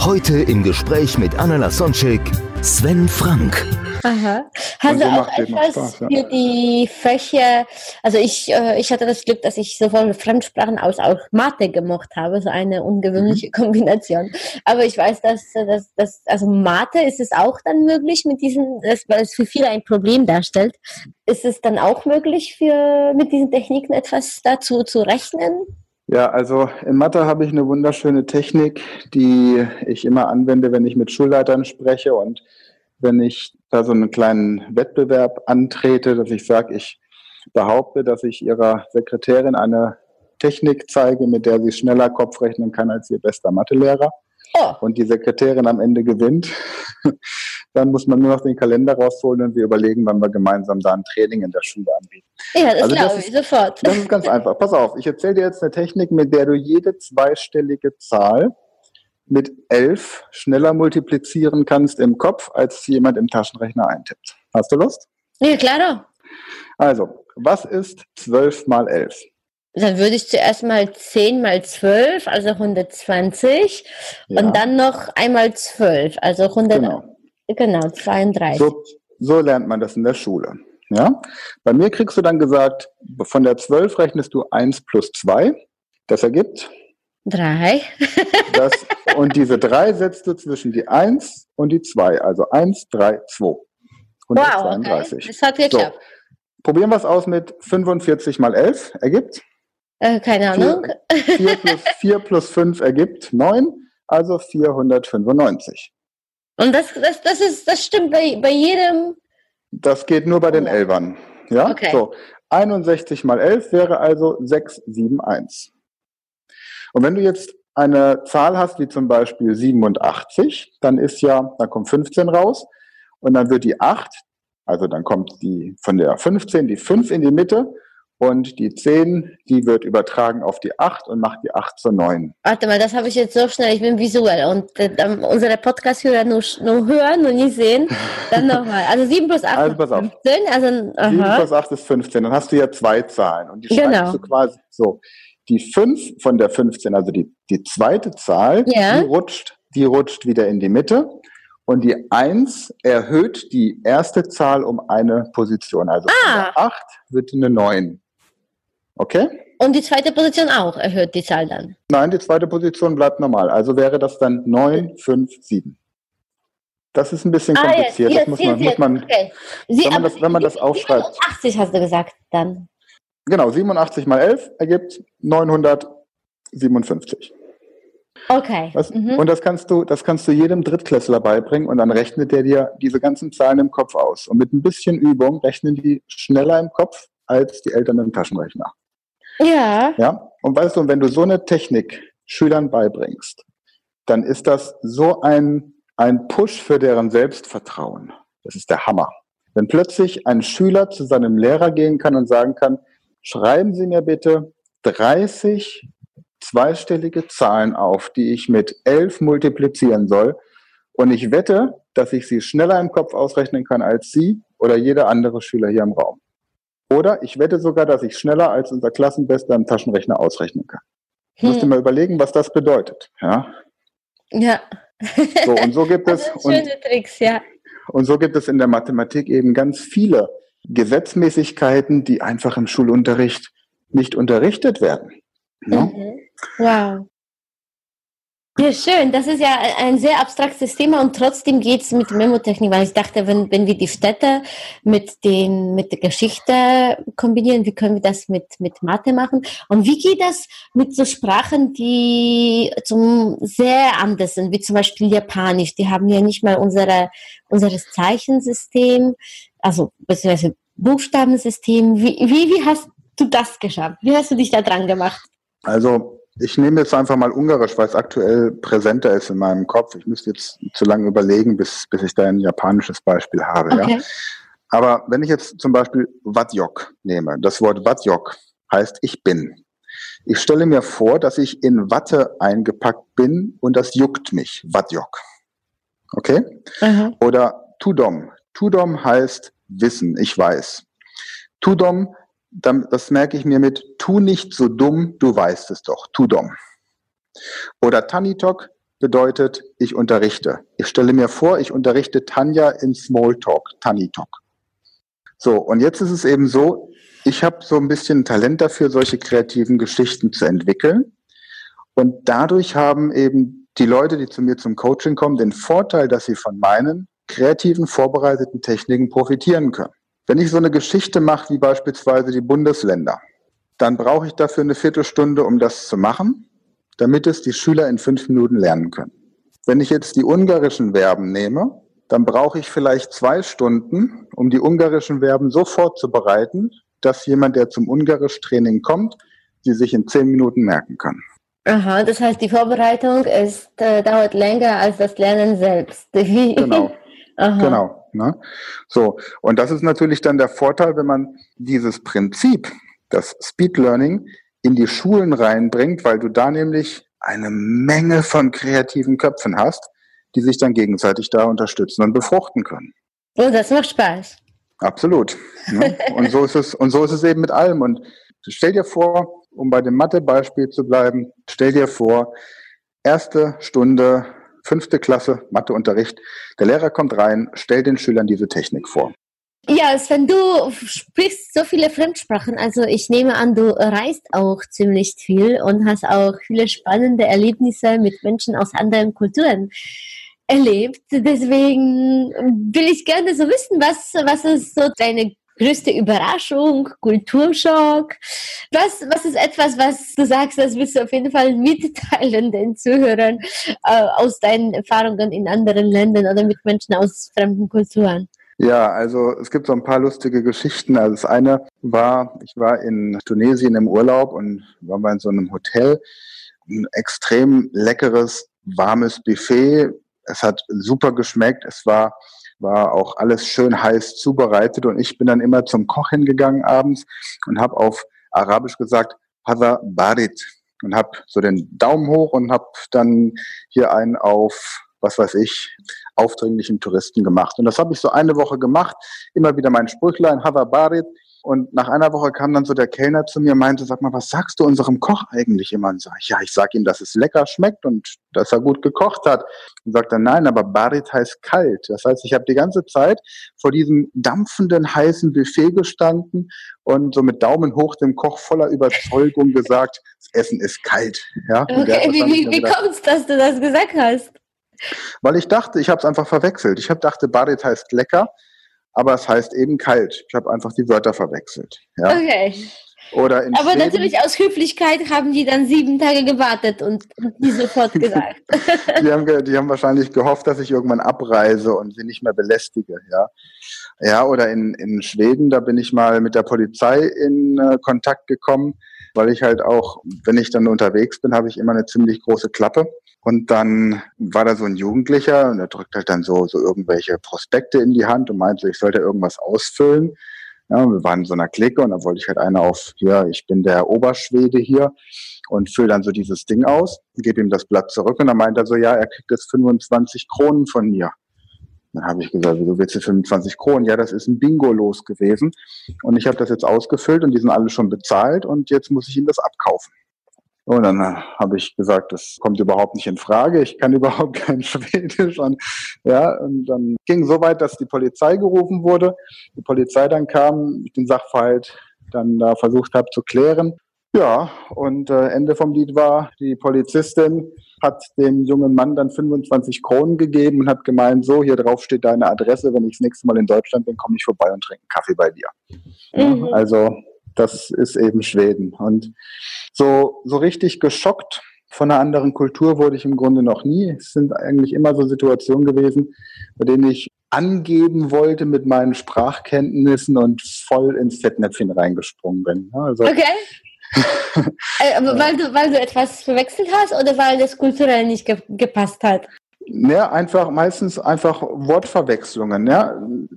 Heute im Gespräch mit Anna Lasonczek, Sven Frank. Aha. Hast so du auch etwas Spaß, ja. für die Fächer? Also ich, äh, ich hatte das Glück, dass ich sowohl Fremdsprachen als auch Mathe gemocht habe, so eine Mhm. ungewöhnliche Kombination. Aber ich weiß, dass, dass, dass also Mathe ist es auch dann möglich mit diesen, das, weil es für viele ein Problem darstellt. Ist es dann auch möglich für mit diesen Techniken etwas dazu zu rechnen? Ja, also in Mathe habe ich eine wunderschöne Technik, die ich immer anwende, wenn ich mit Schulleitern spreche und wenn ich da so einen kleinen Wettbewerb antrete, dass ich sage, ich behaupte, dass ich ihrer Sekretärin eine Technik zeige, mit der sie schneller Kopf rechnen kann als ihr bester Mathelehrer Oh, und die Sekretärin am Ende gewinnt, dann muss man nur noch den Kalender rausholen und wir überlegen, wann wir gemeinsam da ein Training in der Schule anbieten. ja, das Also das glaube ist- ich sofort. Das ist ganz einfach. Pass auf, ich erzähle dir jetzt eine Technik, mit der du jede zweistellige Zahl mit elf schneller multiplizieren kannst im Kopf, als jemand im Taschenrechner eintippt. Hast du Lust? Ja, klar. Also, was ist 12 mal 11? Dann würde ich zuerst mal 10 mal 12, also 120. Ja, Und dann noch einmal 12, also 100, genau, genau. 32. So, so lernt man das in der Schule. Ja? Bei mir kriegst du dann gesagt, von der 12 rechnest du 1 plus 2. Das ergibt 3. das. und diese 3 setzt du zwischen die 1 und die 2. Also 1, 3, 2. Wow, okay. 132. Das hat geklappt. Probieren wir es aus mit 45 mal 11 ergibt. Äh, keine Ahnung. 4 plus, 4 plus 5 ergibt 9, also 495. Und das, das, das, ist, das stimmt bei, bei jedem. Das geht nur bei den Ja. Elfern. Ja? Okay. So, 61 mal 11 wäre also 671. Und wenn du jetzt eine Zahl hast, wie zum Beispiel 87, dann ist ja, dann kommt 15 raus und dann wird die 8, also dann kommt die von der 15 die 5 in die Mitte und die 10, die wird übertragen auf die 8 und macht die 8 zur 9. Warte mal, das habe ich jetzt so schnell. Ich bin visuell und äh, unsere Podcast-Hörer nur, nur hören und nicht sehen. Dann nochmal. Also 7 plus 8 Also ist pass auf. 15. Also, 7 aha. plus 8 ist 15. Dann hast du ja zwei Zahlen. Und die Genau. schreibst du quasi so. Die 5 von der 15, also die, die zweite Zahl, Ja. die, rutscht, die rutscht wieder in die Mitte. Und die 1 erhöht die erste Zahl um eine Position. Also Ah. der 8 wird eine 9. Okay? Und die zweite Position auch erhöht die Zahl dann. Nein, die zweite Position bleibt normal. Also wäre das dann 9, 5, 7. Das ist ein bisschen Ah, jetzt, kompliziert. jetzt, das muss man, jetzt, muss jetzt. man Okay. Sie, wenn man das- wenn man das aufschreibt. 87 hast du gesagt dann. Genau, 87 mal 11 ergibt 957. Okay. Was? Mhm. Und das kannst du, das kannst du jedem Drittklässler beibringen und dann rechnet der dir diese ganzen Zahlen im Kopf aus. Und mit ein bisschen Übung rechnen die schneller im Kopf als die Eltern im Taschenrechner. Ja. Ja? Und weißt du, wenn du so eine Technik Schülern beibringst, dann ist das so ein, ein Push für deren Selbstvertrauen. Das ist der Hammer. Wenn plötzlich ein Schüler zu seinem Lehrer gehen kann und sagen kann, schreiben Sie mir bitte 30 zweistellige Zahlen auf, die ich mit 11 multiplizieren soll. Und ich wette, dass ich sie schneller im Kopf ausrechnen kann als Sie oder jeder andere Schüler hier im Raum. Oder ich wette sogar, dass ich schneller als unser Klassenbester im Taschenrechner ausrechnen kann. Du musst Hm. mal überlegen, was das bedeutet. Ja? Ja. So, und so gibt es, und, Tricks, ja. und so gibt es in der Mathematik eben ganz viele Gesetzmäßigkeiten, die einfach im Schulunterricht nicht unterrichtet werden. Ja? Mhm. Wow. Ja, schön. Das ist ja ein sehr abstraktes Thema und trotzdem geht es mit Memotechnik, weil ich dachte, wenn, wenn wir die Städte mit, den, mit der Geschichte kombinieren, wie können wir das mit, mit Mathe machen? Und wie geht das mit so Sprachen, die zum sehr anders sind, wie zum Beispiel Japanisch? Die haben ja nicht mal unsere, unseres Zeichensystem, also beziehungsweise Buchstabensystem. Wie, wie, wie hast du das geschafft? Wie hast du dich da dran gemacht? Also ich nehme jetzt einfach mal Ungarisch, weil es aktuell präsenter ist in meinem Kopf. Ich müsste jetzt zu lange überlegen, bis, bis ich da ein japanisches Beispiel habe. Okay. Ja? Aber wenn ich jetzt zum Beispiel Vatjok nehme, das Wort Vatjok heißt ich bin. Ich stelle mir vor, dass ich in Watte eingepackt bin und das juckt mich. Vatjok. Okay? Mhm. Oder Tudom. Tudom heißt Wissen, ich weiß. Tudom das merke ich mir mit, tu nicht so dumm, du weißt es doch, tu dumm. Oder Tanitok bedeutet, ich unterrichte. Ich stelle mir vor, ich unterrichte Tanja in Smalltalk, Tanitok. So, und jetzt ist es eben so, ich habe so ein bisschen Talent dafür, solche kreativen Geschichten zu entwickeln. Und dadurch haben eben die Leute, die zu mir zum Coaching kommen, den Vorteil, dass sie von meinen kreativen, vorbereiteten Techniken profitieren können. Wenn ich so eine Geschichte mache, wie beispielsweise die Bundesländer, dann brauche ich dafür eine Viertelstunde, um das zu machen, damit es die Schüler in fünf Minuten lernen können. Wenn ich jetzt die ungarischen Verben nehme, dann brauche ich vielleicht zwei Stunden, um die ungarischen Verben so vorzubereiten, dass jemand, der zum Ungarisch-Training kommt, sie sich in zehn Minuten merken kann. Aha, das heißt, die Vorbereitung ist, äh, dauert länger als das Lernen selbst. genau. Aha. Genau. Ne? So, und das ist natürlich dann der Vorteil, wenn man dieses Prinzip, das Speed Learning, in die Schulen reinbringt, weil du da nämlich eine Menge von kreativen Köpfen hast, die sich dann gegenseitig da unterstützen und befruchten können. Oh, das macht Spaß. Absolut. Ne? und so ist es, und so ist es eben mit allem. Und stell dir vor, um bei dem Mathe-Beispiel zu bleiben, stell dir vor, erste Stunde fünfte Klasse Matheunterricht. Der Lehrer kommt rein, stellt den Schülern diese Technik vor. Ja, Sven, du sprichst so viele Fremdsprachen. Also ich nehme an, du reist auch ziemlich viel und hast auch viele spannende Erlebnisse mit Menschen aus anderen Kulturen erlebt. Deswegen will ich gerne so wissen, was, was ist so deine größte Überraschung, Kulturschock? Was, was ist etwas, was du sagst, das willst du auf jeden Fall mitteilen den Zuhörern äh, aus deinen Erfahrungen in anderen Ländern oder mit Menschen aus fremden Kulturen? Ja, also es gibt so ein paar lustige Geschichten. Also das eine war, ich war in Tunesien im Urlaub und war mal in so einem Hotel. Ein extrem leckeres, warmes Buffet. Es hat super geschmeckt. Es war war auch alles schön heiß zubereitet und ich bin dann immer zum Koch hingegangen abends und habe auf Arabisch gesagt, Hada Barit und habe so den Daumen hoch und habe dann hier einen auf, was weiß ich, aufdringlichen Touristen gemacht. Und das habe ich so eine Woche gemacht, immer wieder mein Sprüchlein, Hada Barit und nach einer Woche kam dann so der Kellner zu mir und meinte, sag mal, was sagst du unserem Koch eigentlich immer? Und sag ich, ja, ich sag ihm, dass es lecker schmeckt und dass er gut gekocht hat. Und sagt er, nein, aber Barit heißt kalt. Das heißt, ich habe die ganze Zeit vor diesem dampfenden, heißen Buffet gestanden und so mit Daumen hoch dem Koch voller Überzeugung gesagt, das Essen ist kalt. Ja? Okay, wie, wie, wie kommt es, dass du das gesagt hast? Weil ich dachte, ich habe es einfach verwechselt. Ich habe dachte, Barit heißt lecker aber es heißt eben kalt. Ich habe einfach die Wörter verwechselt. Ja? Okay. Oder in aber Schweden, natürlich aus Höflichkeit haben die dann sieben Tage gewartet und die sofort gesagt. die, haben, die haben wahrscheinlich gehofft, dass ich irgendwann abreise und sie nicht mehr belästige. Ja, ja oder in, in Schweden, da bin ich mal mit der Polizei in äh, Kontakt gekommen, weil ich halt auch, wenn ich dann unterwegs bin, habe ich immer eine ziemlich große Klappe. Und dann war da so ein Jugendlicher und er drückt halt dann so, so irgendwelche Prospekte in die Hand und meinte, ich sollte irgendwas ausfüllen. Ja, wir waren in so einer Clique und da wollte ich halt einer auf, ja, ich bin der Oberschwede hier und fülle dann so dieses Ding aus, gebe ihm das Blatt zurück und dann meint er so, ja, er kriegt jetzt 25 Kronen von mir. Dann habe ich gesagt, wieso willst du 25 Kronen? Ja, das ist ein Bingo los gewesen. Und ich habe das jetzt ausgefüllt und die sind alle schon bezahlt und jetzt muss ich ihm das abkaufen. Und dann äh, habe ich gesagt, das kommt überhaupt nicht in Frage. Ich kann überhaupt kein Schwedisch. Und, ja, und dann ging so weit, dass die Polizei gerufen wurde. Die Polizei dann kam, ich den Sachverhalt dann da versucht habe zu klären. Ja, und äh, Ende vom Lied war, die Polizistin hat dem jungen Mann dann 25 Kronen gegeben und hat gemeint, so, hier drauf steht deine Adresse, wenn ich das nächste Mal in Deutschland bin, komme ich vorbei und trinke einen Kaffee bei dir. Mhm. Also das ist eben Schweden. Und so, so richtig geschockt von einer anderen Kultur wurde ich im Grunde noch nie. Es sind eigentlich immer so Situationen gewesen, bei denen ich angeben wollte mit meinen Sprachkenntnissen und voll ins Fettnäpfchen reingesprungen bin. Also, okay. äh, weil, du, weil du etwas verwechselt hast oder weil das kulturell nicht ge gepasst hat? Ja, einfach meistens einfach Wortverwechslungen. Ja.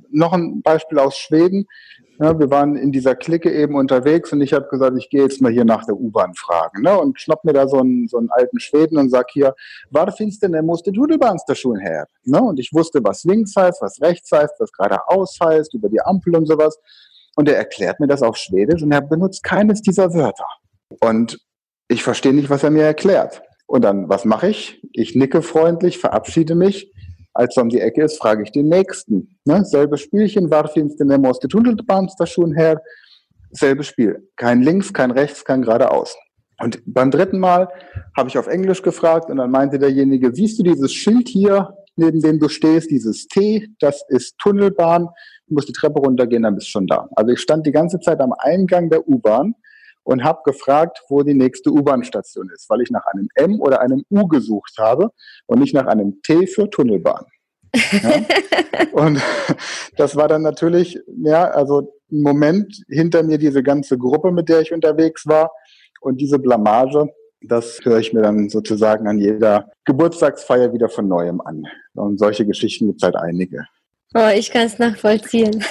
Noch ein Beispiel aus Schweden. Ja, wir waren in dieser Clique eben unterwegs und ich habe gesagt, ich gehe jetzt mal hier nach der U-Bahn fragen. Ne, und schnapp mir da so einen, so einen alten Schweden und sag hier, var finns det måste Tunnelbahnstation her? Ne, und ich wusste, was links heißt, was rechts heißt, was geradeaus heißt, über die Ampel und sowas. Und er erklärt mir das auf Schwedisch und er benutzt keines dieser Wörter. Und ich verstehe nicht, was er mir erklärt. Und dann, was mache ich? Ich nicke freundlich, verabschiede mich. Als er um die Ecke ist, frage ich den Nächsten. Ne? Selbes Spielchen, war finst du aus der Tunnelbahnstation her? Selbes Spiel. Kein links, kein rechts, kein geradeaus. Und beim dritten Mal habe ich auf Englisch gefragt und dann meinte derjenige, siehst du dieses Schild hier, neben dem du stehst, dieses T, das ist Tunnelbahn, du musst die Treppe runtergehen, dann bist du schon da. Also ich stand die ganze Zeit am Eingang der U-Bahn und habe gefragt, wo die nächste U-Bahn-Station ist, weil ich nach einem M oder einem U gesucht habe und nicht nach einem T für Tunnelbahn. Ja? und das war dann natürlich, ja, also ein Moment hinter mir diese ganze Gruppe, mit der ich unterwegs war und diese Blamage, das höre ich mir dann sozusagen an jeder Geburtstagsfeier wieder von neuem an. Und solche Geschichten gibt es halt einige. Oh, ich kann es nachvollziehen.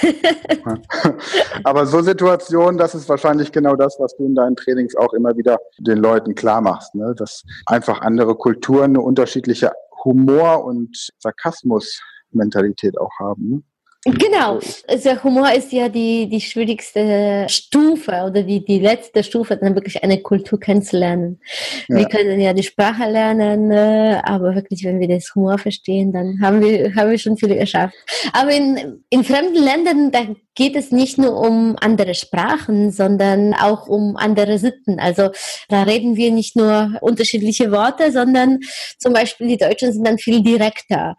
Aber so Situationen, das ist wahrscheinlich genau das, was du in deinen Trainings auch immer wieder den Leuten klar machst, ne? dass einfach andere Kulturen eine unterschiedliche Humor- und Sarkasmus-Mentalität auch haben. Genau, also Humor ist ja die, die schwierigste Stufe oder die, die letzte Stufe, dann wirklich eine Kultur kennenzulernen. Ja. Wir können ja die Sprache lernen, äh, aber wirklich, wenn wir das Humor verstehen, dann haben wir, haben wir schon viel geschafft. Aber in, in fremden Ländern, da geht es nicht nur um andere Sprachen, sondern auch um andere Sitten. Also da reden wir nicht nur unterschiedliche Worte, sondern zum Beispiel die Deutschen sind dann viel direkter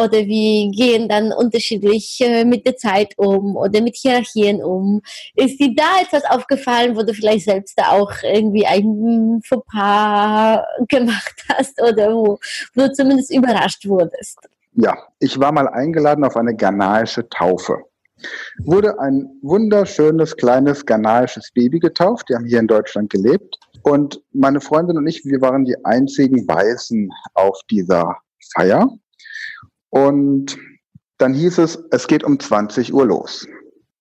oder wir gehen dann unterschiedlich äh, mit der Zeit um oder mit Hierarchien um. Ist dir da etwas aufgefallen, wo du vielleicht selbst auch irgendwie ein Fauxpas gemacht hast oder wo, wo du zumindest überrascht wurdest? Ja, ich war mal eingeladen auf eine ghanaische Taufe wurde ein wunderschönes kleines ghanaisches Baby getauft. Die haben hier in Deutschland gelebt. Und meine Freundin und ich, wir waren die einzigen Weißen auf dieser Feier. Und dann hieß es, es geht um 20 Uhr los.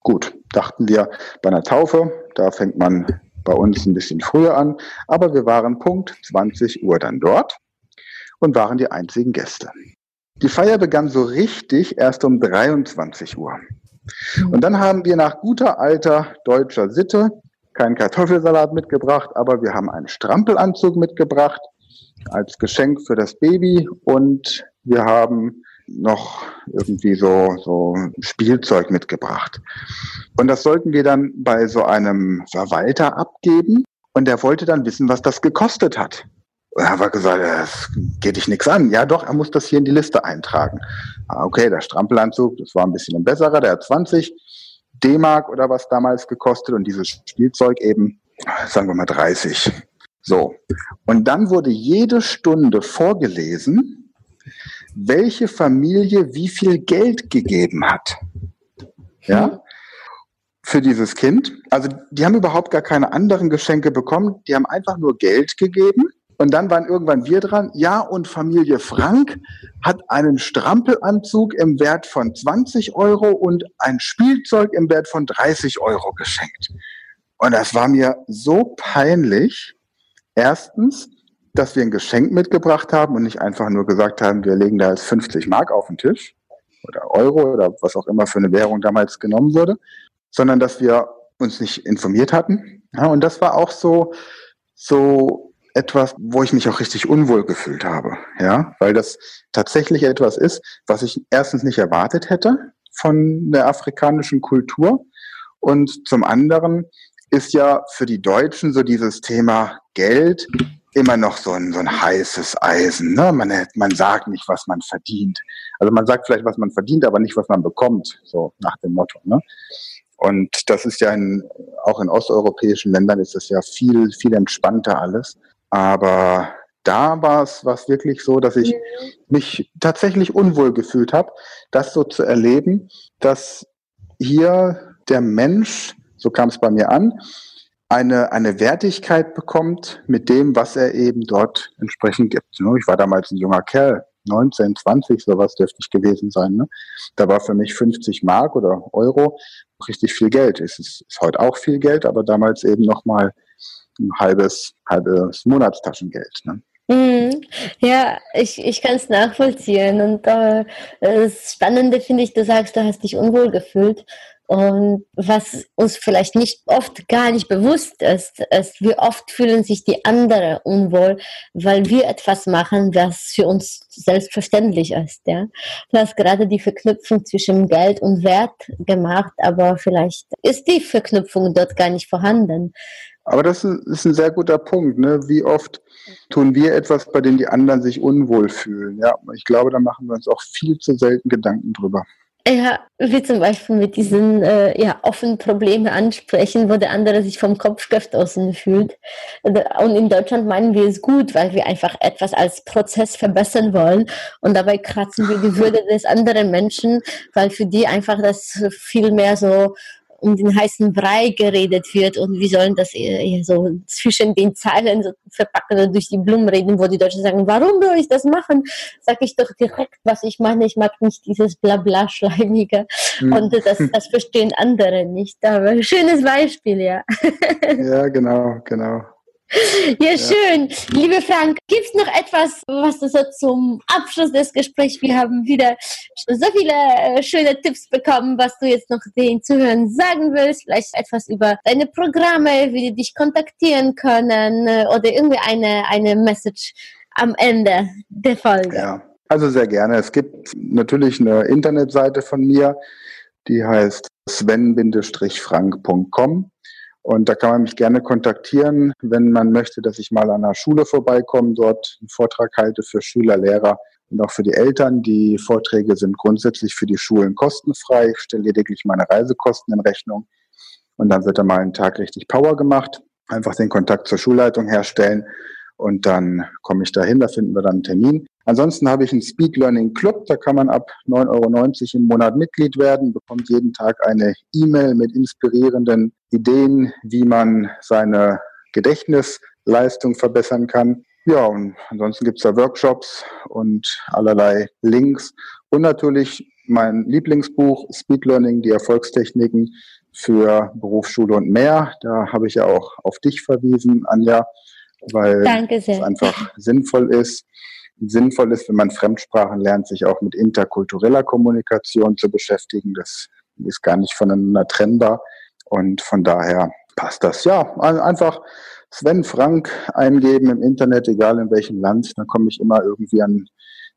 Gut, dachten wir bei einer Taufe, da fängt man bei uns ein bisschen früher an, aber wir waren Punkt 20 Uhr dann dort und waren die einzigen Gäste. Die Feier begann so richtig erst um 23 Uhr. Und dann haben wir nach guter alter deutscher Sitte keinen Kartoffelsalat mitgebracht, aber wir haben einen Strampelanzug mitgebracht als Geschenk für das Baby und wir haben noch irgendwie so, so Spielzeug mitgebracht. Und das sollten wir dann bei so einem Verwalter abgeben und der wollte dann wissen, was das gekostet hat. Und er hat gesagt, es geht dich nichts an. Ja, doch, er muss das hier in die Liste eintragen. Ah, okay, der Strampelanzug, das war ein bisschen ein besserer, der hat 20 D-Mark oder was damals gekostet und dieses Spielzeug eben, sagen wir mal 30. So. Und dann wurde jede Stunde vorgelesen, welche Familie wie viel Geld gegeben hat. Ja? Mhm. Für dieses Kind. Also, die haben überhaupt gar keine anderen Geschenke bekommen. Die haben einfach nur Geld gegeben und dann waren irgendwann wir dran. Ja, und Familie Frank hat einen Strampelanzug im Wert von 20 Euro und ein Spielzeug im Wert von 30 Euro geschenkt. Und das war mir so peinlich. Erstens, dass wir ein Geschenk mitgebracht haben und nicht einfach nur gesagt haben, wir legen da jetzt 50 Mark auf den Tisch oder Euro oder was auch immer für eine Währung damals genommen wurde, sondern dass wir uns nicht informiert hatten. Ja, und das war auch so, so etwas, wo ich mich auch richtig unwohl gefühlt habe, ja, weil das tatsächlich etwas ist, was ich erstens nicht erwartet hätte von der afrikanischen Kultur und zum anderen ist ja für die Deutschen so dieses Thema Geld immer noch so ein, so ein heißes Eisen. Ne? Man, man sagt nicht, was man verdient. Also man sagt vielleicht, was man verdient, aber nicht, was man bekommt, so nach dem Motto. Ne? Und das ist ja in, auch in osteuropäischen Ländern ist das ja viel, viel entspannter alles. Aber da war es was wirklich so, dass ich mhm. mich tatsächlich unwohl gefühlt habe, das so zu erleben, dass hier der Mensch, so kam es bei mir an, eine, eine Wertigkeit bekommt mit dem, was er eben dort entsprechend gibt. Ne? Ich war damals ein junger Kerl, 19, 20, sowas dürfte ich gewesen sein. Ne? Da war für mich 50 Mark oder Euro richtig viel Geld. Es ist, ist heute auch viel Geld, aber damals eben nochmal ein halbes, halbes Monatstaschengeld. Ne? Mhm. Ja, ich, ich kann es nachvollziehen. Und äh, das Spannende finde ich, du sagst, du hast dich unwohl gefühlt. Und was uns vielleicht nicht oft gar nicht bewusst ist, ist, wie oft fühlen sich die anderen unwohl, weil wir etwas machen, was für uns selbstverständlich ist. Ja? Du hast gerade die Verknüpfung zwischen Geld und Wert gemacht, aber vielleicht ist die Verknüpfung dort gar nicht vorhanden. Aber das ist ein sehr guter Punkt. Ne? Wie oft tun wir etwas, bei dem die anderen sich unwohl fühlen? Ja, ich glaube, da machen wir uns auch viel zu selten Gedanken drüber. Ja, wie zum Beispiel mit diesen äh, ja, offenen Problemen ansprechen, wo der andere sich vom Kopf gestoßen fühlt. Und in Deutschland meinen wir es gut, weil wir einfach etwas als Prozess verbessern wollen. Und dabei kratzen wir die Würde des anderen Menschen, weil für die einfach das viel mehr so um den heißen Brei geredet wird und wir sollen das eher so zwischen den Zeilen so verpacken und durch die Blumen reden, wo die Deutschen sagen, warum soll ich das machen? Sag ich doch direkt, was ich meine. Ich mag nicht dieses Blabla-Schleimige. Mhm. Und das, das verstehen andere nicht. Aber schönes Beispiel, ja. ja, genau, genau. Ja, schön. Liebe Frank, gibt es noch etwas, was du so zum Abschluss des Gesprächs, wir haben wieder so viele äh, schöne Tipps bekommen, was du jetzt noch den Zuhörern sagen willst, vielleicht etwas über deine Programme, wie die dich kontaktieren können äh, oder irgendwie eine, eine Message am Ende der Folge. Ja, also sehr gerne. Es gibt natürlich eine Internetseite von mir, die heißt sven-frank.com. Und da kann man mich gerne kontaktieren, wenn man möchte, dass ich mal an der Schule vorbeikomme, dort einen Vortrag halte für Schüler, Lehrer und auch für die Eltern. Die Vorträge sind grundsätzlich für die Schulen kostenfrei. Ich stelle lediglich meine Reisekosten in Rechnung. Und dann wird da mal einen Tag richtig Power gemacht. Einfach den Kontakt zur Schulleitung herstellen und dann komme ich dahin, da finden wir dann einen Termin. Ansonsten habe ich einen Speed Learning Club, da kann man ab 9,90 Euro im Monat Mitglied werden, bekommt jeden Tag eine E-Mail mit inspirierenden Ideen, wie man seine Gedächtnisleistung verbessern kann. Ja, und ansonsten gibt es da Workshops und allerlei Links. Und natürlich mein Lieblingsbuch Speed Learning, die Erfolgstechniken für Berufsschule und mehr. Da habe ich ja auch auf dich verwiesen, Anja weil es einfach sinnvoll ist. Sinnvoll ist, wenn man Fremdsprachen lernt, sich auch mit interkultureller Kommunikation zu beschäftigen. Das ist gar nicht voneinander trennbar. Und von daher passt das. Ja, einfach Sven Frank eingeben im Internet, egal in welchem Land. Dann komme ich immer irgendwie an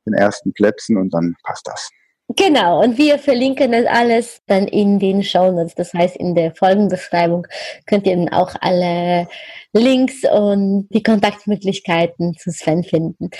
den ersten Plätzen und dann passt das. Genau, und wir verlinken das alles dann in den Show Notes. Das heißt, in der Folgenbeschreibung könnt ihr dann auch alle Links und die Kontaktmöglichkeiten zu Sven finden.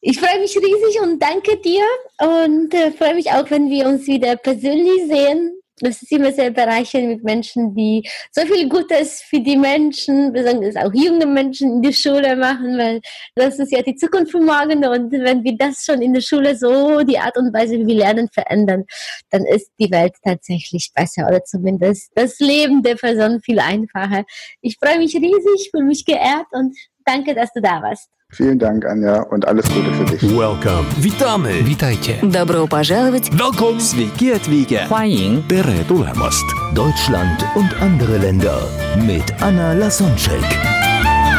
Ich freue mich riesig und danke dir und äh, freue mich auch, wenn wir uns wieder persönlich sehen das ist immer sehr bereichernd mit Menschen, die so viel Gutes für die Menschen, besonders auch junge Menschen in der Schule machen, weil das ist ja die Zukunft von morgen und wenn wir das schon in der Schule so die Art und Weise, wie wir lernen, verändern, dann ist die Welt tatsächlich besser oder zumindest das Leben der Person viel einfacher. Ich freue mich riesig, fühle mich geehrt und danke, dass du da warst. Vielen Dank, Anja, und alles Gute für dich. Welcome. Witamy. Witajcie. Добро пожаловать. Welcome. Sveiki atvykę. 欢迎 Tere tulemast. Deutschland und andere Länder mit Anna Lasonczek.